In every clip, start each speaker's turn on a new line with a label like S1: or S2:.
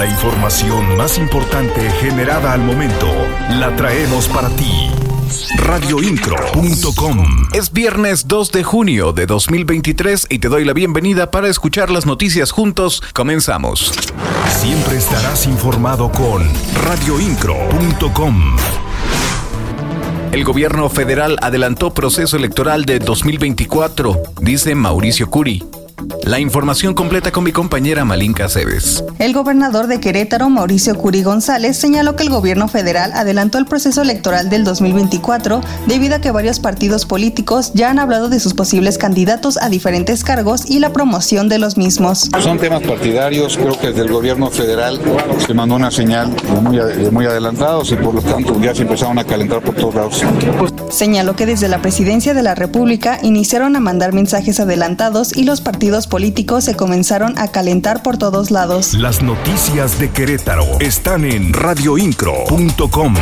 S1: La información más importante generada al momento la traemos para ti. Radioincro.com
S2: Es viernes 2 de junio de 2023 y te doy la bienvenida para escuchar las noticias juntos. Comenzamos.
S1: Siempre estarás informado con radioincro.com.
S2: El gobierno federal adelantó proceso electoral de 2024, dice Mauricio Curi. La información completa con mi compañera Malinka Cebes.
S3: El gobernador de Querétaro, Mauricio Curi González, señaló que el gobierno federal adelantó el proceso electoral del 2024 debido a que varios partidos políticos ya han hablado de sus posibles candidatos a diferentes cargos y la promoción de los mismos.
S4: Son temas partidarios, creo que desde el gobierno federal se mandó una señal de muy, de muy adelantados y por lo tanto ya se empezaron a calentar por todos lados.
S3: Señaló que desde la presidencia de la República iniciaron a mandar mensajes adelantados y los partidos políticos se comenzaron a calentar por todos lados.
S1: Las noticias de Querétaro están en radioincro.com.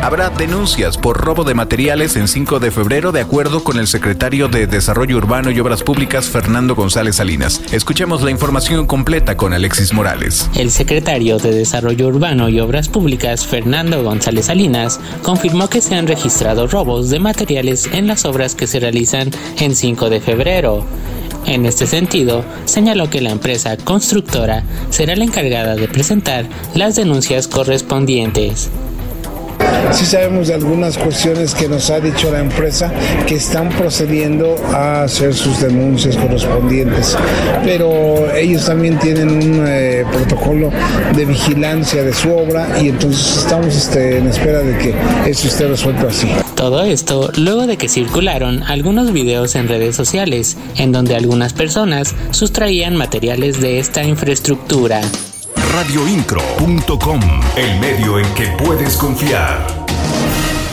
S2: Habrá denuncias por robo de materiales en 5 de febrero de acuerdo con el secretario de Desarrollo Urbano y Obras Públicas Fernando González Salinas. Escuchemos la información completa con Alexis Morales.
S5: El secretario de Desarrollo Urbano y Obras Públicas Fernando González Salinas confirmó que se han registrado robos de materiales en las obras que se realizan en 5 de febrero. En este sentido, señaló que la empresa constructora será la encargada de presentar las denuncias correspondientes.
S6: Sí sabemos de algunas cuestiones que nos ha dicho la empresa que están procediendo a hacer sus denuncias correspondientes, pero ellos también tienen un eh, protocolo de vigilancia de su obra y entonces estamos este, en espera de que eso esté resuelto así.
S5: Todo esto luego de que circularon algunos videos en redes sociales en donde algunas personas sustraían materiales de esta infraestructura
S1: radioincro.com, el medio en que puedes confiar.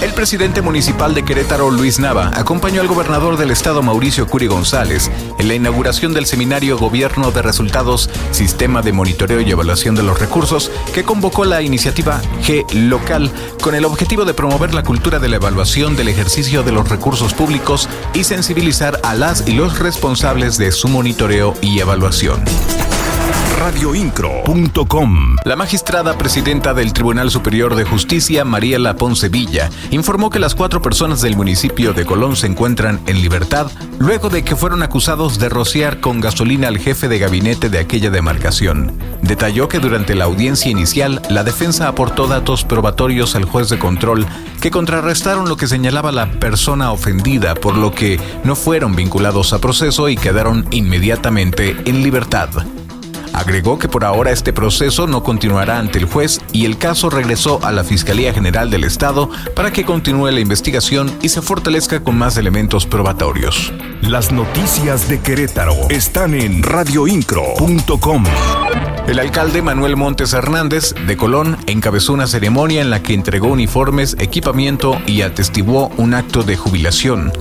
S2: El presidente municipal de Querétaro, Luis Nava, acompañó al gobernador del estado, Mauricio Curi González, en la inauguración del seminario Gobierno de Resultados, Sistema de Monitoreo y Evaluación de los Recursos, que convocó la iniciativa G Local, con el objetivo de promover la cultura de la evaluación del ejercicio de los recursos públicos y sensibilizar a las y los responsables de su monitoreo y evaluación
S1: radioincro.com.
S2: La magistrada presidenta del Tribunal Superior de Justicia, Mariela Ponce Villa, informó que las cuatro personas del municipio de Colón se encuentran en libertad luego de que fueron acusados de rociar con gasolina al jefe de gabinete de aquella demarcación. Detalló que durante la audiencia inicial, la defensa aportó datos probatorios al juez de control que contrarrestaron lo que señalaba la persona ofendida, por lo que no fueron vinculados a proceso y quedaron inmediatamente en libertad. Agregó que por ahora este proceso no continuará ante el juez y el caso regresó a la Fiscalía General del Estado para que continúe la investigación y se fortalezca con más elementos probatorios.
S1: Las noticias de Querétaro están en radioincro.com.
S2: El alcalde Manuel Montes Hernández de Colón encabezó una ceremonia en la que entregó uniformes, equipamiento y atestiguó un acto de jubilación.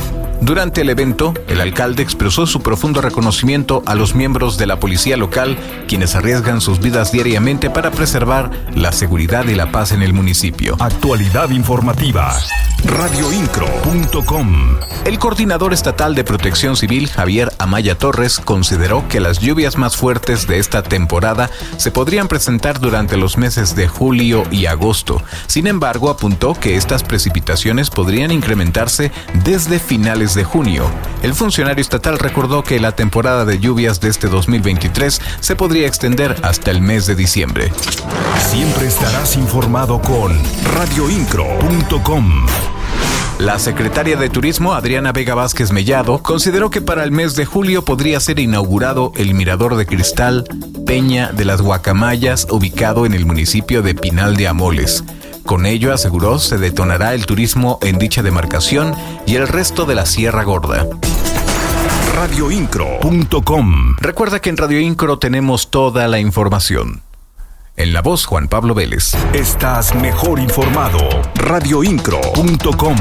S2: Durante el evento, el alcalde expresó su profundo reconocimiento a los miembros de la policía local, quienes arriesgan sus vidas diariamente para preservar la seguridad y la paz en el municipio.
S1: Actualidad informativa. Radioincro.com.
S2: El coordinador estatal de protección civil, Javier Amaya Torres, consideró que las lluvias más fuertes de esta temporada se podrían presentar durante los meses de julio y agosto. Sin embargo, apuntó que estas precipitaciones podrían incrementarse desde finales de junio. El funcionario estatal recordó que la temporada de lluvias de este 2023 se podría extender hasta el mes de diciembre.
S1: Siempre estarás informado con radioincro.com.
S2: La secretaria de Turismo, Adriana Vega Vázquez Mellado, consideró que para el mes de julio podría ser inaugurado el Mirador de Cristal Peña de las Guacamayas, ubicado en el municipio de Pinal de Amoles. Con ello, aseguró, se detonará el turismo en dicha demarcación y el resto de la Sierra Gorda
S1: radioincro.com.
S2: Recuerda que en Radio Incro tenemos toda la información. En la voz Juan Pablo Vélez.
S1: Estás mejor informado. radioincro.com.